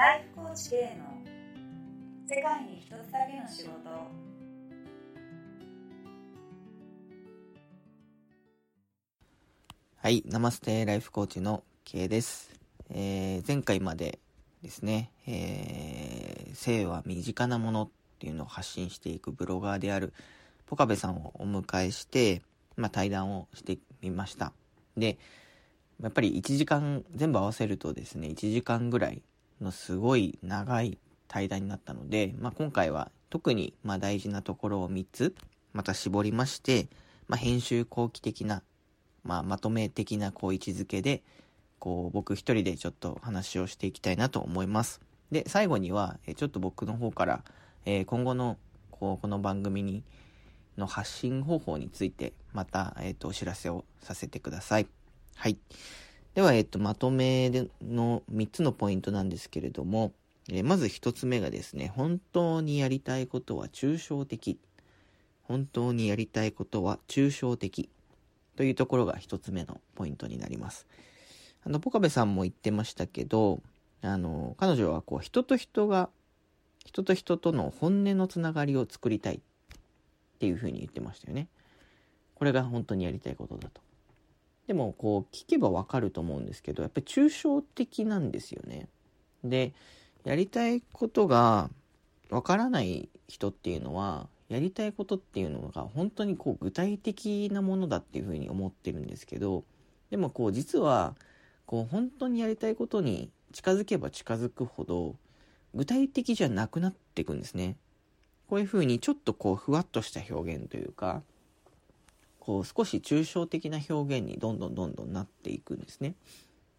ライフコーチ K の世界に一つだけの仕事はい、ナマステライフコーチの K です。えー前回までですね、えー性は身近なものっていうのを発信していくブロガーであるポカベさんをお迎えして、まあ、対談をしてみました。で、やっぱり1時間、全部合わせるとですね、1時間ぐらいのすごい長い対談になったので、まあ、今回は特にま大事なところを3つまた絞りまして、まあ、編集後期的なまあ、まとめ的なこう位置づけで、こう僕一人でちょっと話をしていきたいなと思います。で、最後には、ちょっと僕の方から、今後の、こう、この番組に、の発信方法について、また、え、と、お知らせをさせてください。はい。では、えっ、と、まとめの3つのポイントなんですけれども、えーまず1つ目がですね、本当にやりたいことは抽象的。本当にやりたいことは抽象的。というところが一つ目のポイントになります。あの、ポカベさんも言ってましたけど、あの、彼女はこう、人と人が、人と人との本音のつながりを作りたいっていうふうに言ってましたよね。これが本当にやりたいことだと。でも、こう、聞けばわかると思うんですけど、やっぱり抽象的なんですよね。で、やりたいことがわからない人っていうのは、やりたいことっていうのが本当にこう具体的なものだっていうふうに思ってるんですけど、でもこう実は、こう本当にやりたいことに近づけば近づくほど、具体的じゃなくなっていくんですね。こういうふうにちょっとこうふわっとした表現というか、こう少し抽象的な表現にどんどんどんどんなっていくんですね。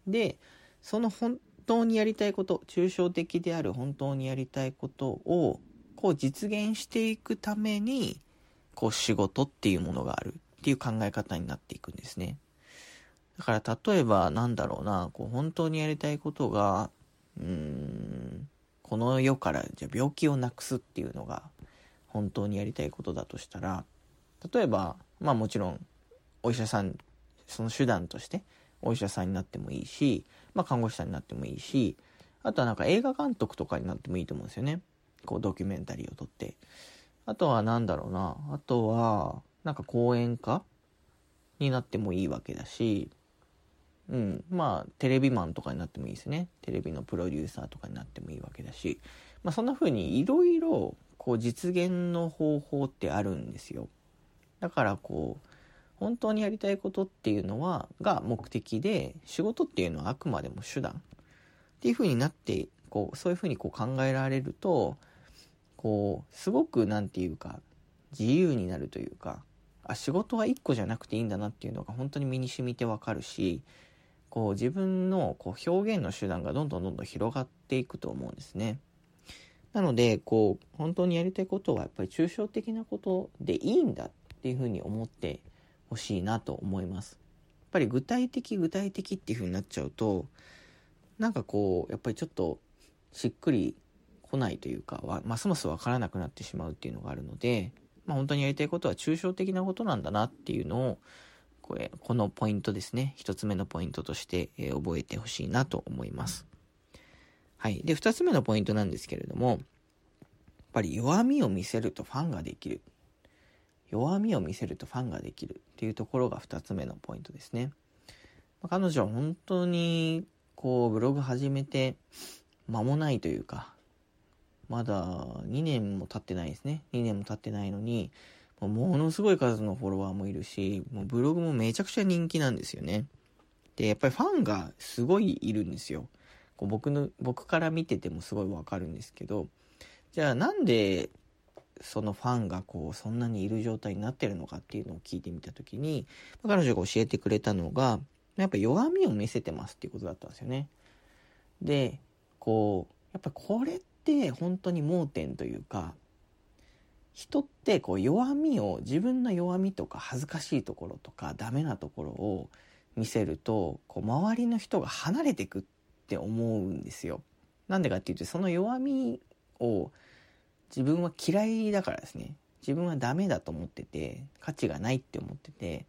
で、その本当にやりたいこと、抽象的である本当にやりたいことを、こう実現していくために、こう仕事っていうものがあるっていう考え方になっていくんですね。だから例えばなんだろうな、こう本当にやりたいことが、うーん、この世からじゃ病気をなくすっていうのが本当にやりたいことだとしたら、例えば、まあもちろんお医者さん、その手段としてお医者さんになってもいいし、まあ看護師さんになってもいいし、あとはなんか映画監督とかになってもいいと思うんですよね。こうドキュメンタリーを撮って。あとはなんだろうな。あとは、なんか講演家になってもいいわけだし、うん。まあ、テレビマンとかになってもいいですね。テレビのプロデューサーとかになってもいいわけだし。まあ、そんな風にいろいろ、こう実現の方法ってあるんですよ。だからこう、本当にやりたいことっていうのは、が目的で、仕事っていうのはあくまでも手段っていう風になって、こう、そういう風にこう考えられると、こう、すごくなんていうか、自由になるというか、あ、仕事は一個じゃなくていいんだなっていうのが本当に身に染みてわかるし、こう自分のこう表現の手段がどんどんどんどん広がっていくと思うんですね。なので、こう、本当にやりたいことはやっぱり抽象的なことでいいんだっっていうふうに思ってほしいなと思います。やっぱり具体的具体的っていうふうになっちゃうと、なんかこう、やっぱりちょっとしっくり来ないというか、わますますわからなくなってしまうっていうのがあるので、まあ本当にやりたいことは抽象的なことなんだなっていうのを、これ、このポイントですね。一つ目のポイントとして、えー覚えてほしいなと思います。はい。で、二つ目のポイントなんですけれども、やっぱり弱みを見せるとファンができる。弱みを見せるとファンができるっていうところが二つ目のポイントですね。ま彼女は本当に、こう、ブログ始めて間もないというか、まだ2年も経ってないですね。2年も経ってないのに、ものすごい数のフォロワーもいるし、もうブログもめちゃくちゃ人気なんですよね。で、やっぱりファンがすごいいるんですよ。こう僕の、僕から見ててもすごいわかるんですけど、じゃあなんで、そのファンがこう、そんなにいる状態になってるのかっていうのを聞いてみたときに、彼女が教えてくれたのが、やっぱ弱みを見せてますっていうことだったんですよね。で、こう、やっぱこれって本当に盲点というか、人ってこう弱みを、自分の弱みとか恥ずかしいところとかダメなところを見せると、こう周りの人が離れてくって思うんですよ。なんでかっていうと、その弱みを自分は嫌いだからですね。自分はダメだと思ってて、価値がないって思ってて、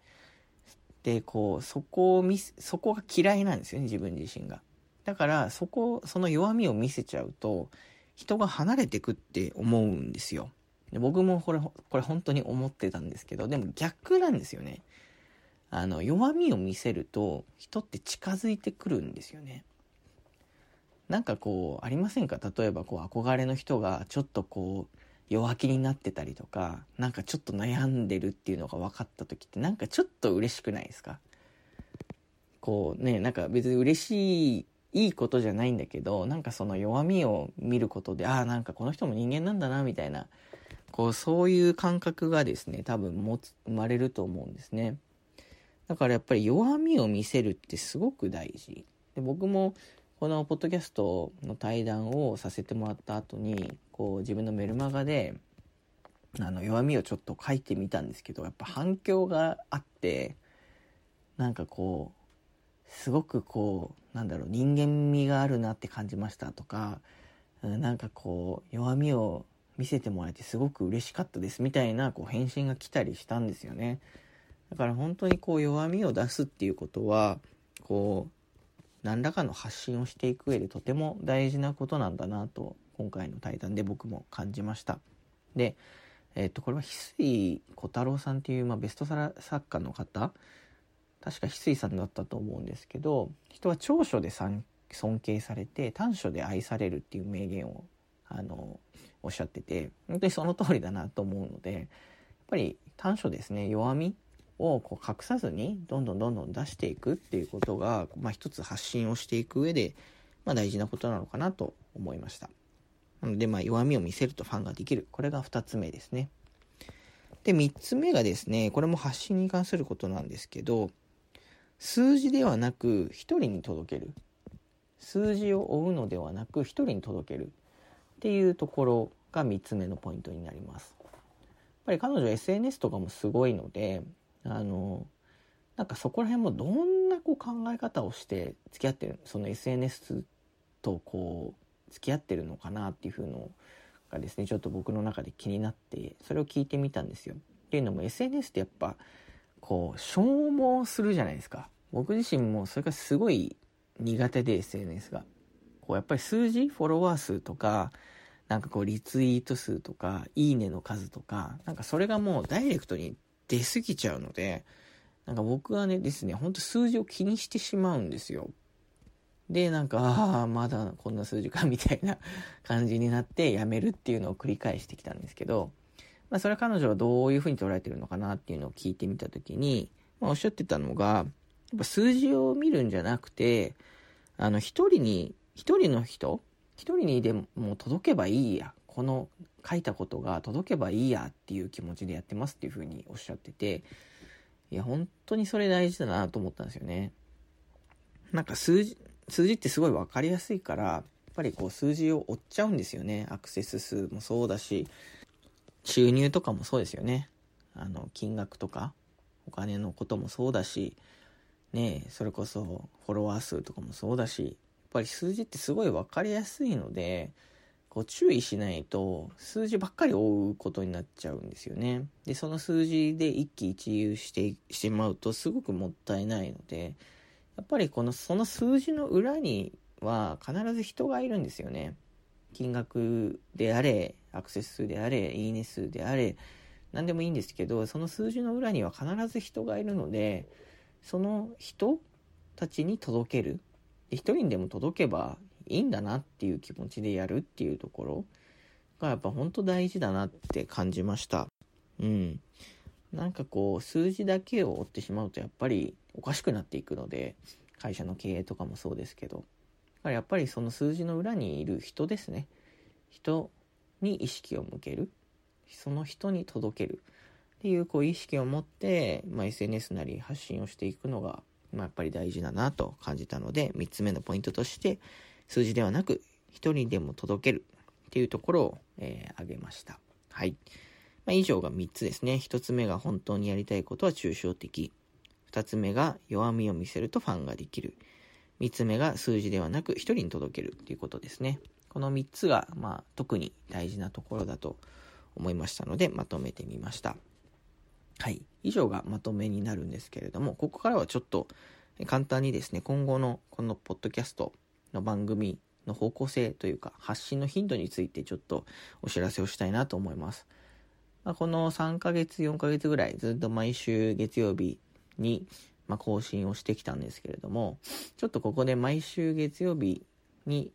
で、こう、そこを見せ、そこが嫌いなんですよね、自分自身が。だからそこ、その弱みを見せちゃうと、人が離れてくって思うんですよ。で僕もこれ、これ本当に思ってたんですけど、でも逆なんですよね。あの、弱みを見せると、人って近づいてくるんですよね。なんかこう、ありませんか？例えばこう、憧れの人がちょっとこう、弱気になってたりとか、なんかちょっと悩んでるっていうのが分かった時って、なんかちょっと嬉しくないですか？こうね、なんか別に嬉しい、いいことじゃないんだけど、なんかその弱みを見ることで、ああ、なんかこの人も人間なんだな、みたいな、こう、そういう感覚がですね、多分持つ、生まれると思うんですね。だからやっぱり弱みを見せるってすごく大事。で僕もこのポッドキャストの対談をさせてもらった後に、こう自分のメルマガで、あの弱みをちょっと書いてみたんですけど、やっぱ反響があって、なんかこう、すごくこう、なんだろう、人間味があるなって感じましたとか、なんかこう、弱みを見せてもらえてすごく嬉しかったですみたいなこう返信が来たりしたんですよね。だから本当にこう弱みを出すっていうことは、こう、何らかの発信をしていく上でとても大事なことなんだなと、今回の対談で僕も感じました。で、えっ、と、これは翡翠小太郎さんっていう、まあ、ベストサラ作家の方、確か翡翠さんだったと思うんですけど、人は長所で尊敬されて、短所で愛されるっていう名言を、あの、おっしゃってて、本当にその通りだなと思うので、やっぱり短所ですね、弱みをこう隠さずにどんどんどんどん出していくっていうことが、まあ、一つ発信をしていく上で、まあ、大事なことなのかなと思いました。なので、まあ、弱みを見せるとファンができる。これが二つ目ですね。で、三つ目がですね、これも発信に関することなんですけど、数字ではなく一人に届ける。数字を追うのではなく一人に届ける。っていうところが三つ目のポイントになります。やっぱり彼女 SNS とかもすごいので、あの、なんかそこら辺もどんなこう考え方をして付き合ってる、その SNS とこう付き合ってるのかなっていうのがですね、ちょっと僕の中で気になって、それを聞いてみたんですよ。っていうのも SNS ってやっぱ、こう、消耗するじゃないですか。僕自身もそれがすごい苦手で SNS が。こうやっぱり数字、フォロワー数とか、なんかこうリツイート数とか、いいねの数とか、なんかそれがもうダイレクトに出過ぎちゃうので、なんか僕はねですね、ほんと数字を気にしてしまうんですよ。で、なんか、ああ、まだこんな数字かみたいな感じになってやめるっていうのを繰り返してきたんですけど、まあそれは彼女はどういうふうに捉えてるのかなっていうのを聞いてみたときに、まあおっしゃってたのが、やっぱ数字を見るんじゃなくて、あの一人に、一人の人、一人にでも届けばいいや。この書いたことが届けばいいやっていう気持ちでやってますっていうふうにおっしゃってて、いや、本当にそれ大事だなと思ったんですよね。なんか数字、数字ってすごい分かりやすいから、やっぱりこう数字を追っちゃうんですよね。アクセス数もそうだし、収入とかもそうですよね。あの、金額とか、お金のこともそうだし、ねそれこそフォロワー数とかもそうだし、やっぱり数字ってすごい分かりやすいので、こう注意しないと数字ばっかり追うことになっちゃうんですよね。で、その数字で一喜一憂してしまうとすごくもったいないので、やっぱりこの、その数字の裏には必ず人がいるんですよね。金額であれ、アクセス数であれ、いいね数であれ、何でもいいんですけど、その数字の裏には必ず人がいるので、その人たちに届ける。一人でも届けばいいんだなっていう気持ちでやるっていうところがやっぱ本当大事だなって感じました。うん。なんかこう、数字だけを追ってしまうとやっぱりおかしくなっていくので、会社の経営とかもそうですけど、だからやっぱりその数字の裏にいる人ですね。人に意識を向ける。その人に届ける。っていうこう意識を持って、まあ、SNS なり発信をしていくのが、まあ、やっぱり大事だなと感じたので、3つ目のポイントとして、数字ではなく、一人でも届けるっていうところを、えー、挙げました。はい。まあ、以上が3つですね。1つ目が本当にやりたいことは抽象的。2つ目が弱みを見せるとファンができる。3つ目が数字ではなく1人に届けるっていうことですね。この3つが、まあ、特に大事なところだと思いましたので、まとめてみました。はい。以上がまとめになるんですけれども、ここからはちょっと簡単にですね、今後のこのポッドキャストの番組の方向性というか発信の頻度についてちょっとお知らせをしたいなと思います。まあ、この3ヶ月、4ヶ月ぐらいずっと毎週月曜日に、ま更新をしてきたんですけれども、ちょっとここで毎週月曜日に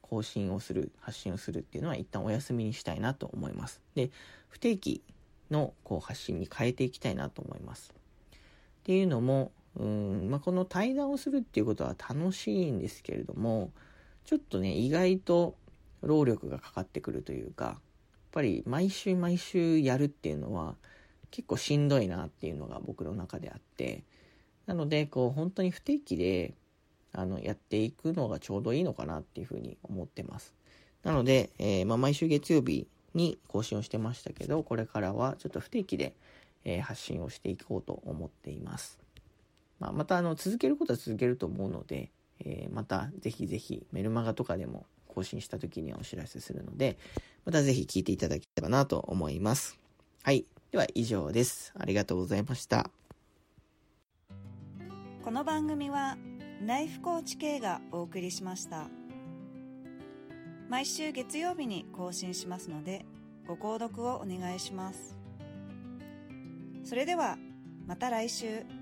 更新をする、発信をするっていうのは一旦お休みにしたいなと思います。で、不定期のこう発信に変えていきたいなと思います。っていうのも、うんまあ、この対談をするっていうことは楽しいんですけれども、ちょっとね、意外と労力がかかってくるというか、やっぱり毎週毎週やるっていうのは結構しんどいなっていうのが僕の中であって、なので、こう本当に不定期であのやっていくのがちょうどいいのかなっていうふうに思ってます。なので、えー、まあ、毎週月曜日に更新をしてましたけど、これからはちょっと不定期で、えー、発信をしていこうと思っています。まあ、またあの続けることは続けると思うので、えー、またぜひぜひメルマガとかでも更新した時にはお知らせするので、またぜひ聞いていただければなと思います。はい。では以上です。ありがとうございました。この番組はライフコーチ系がお送りしました。毎週月曜日に更新しますので、ご購読をお願いします。それでは、また来週。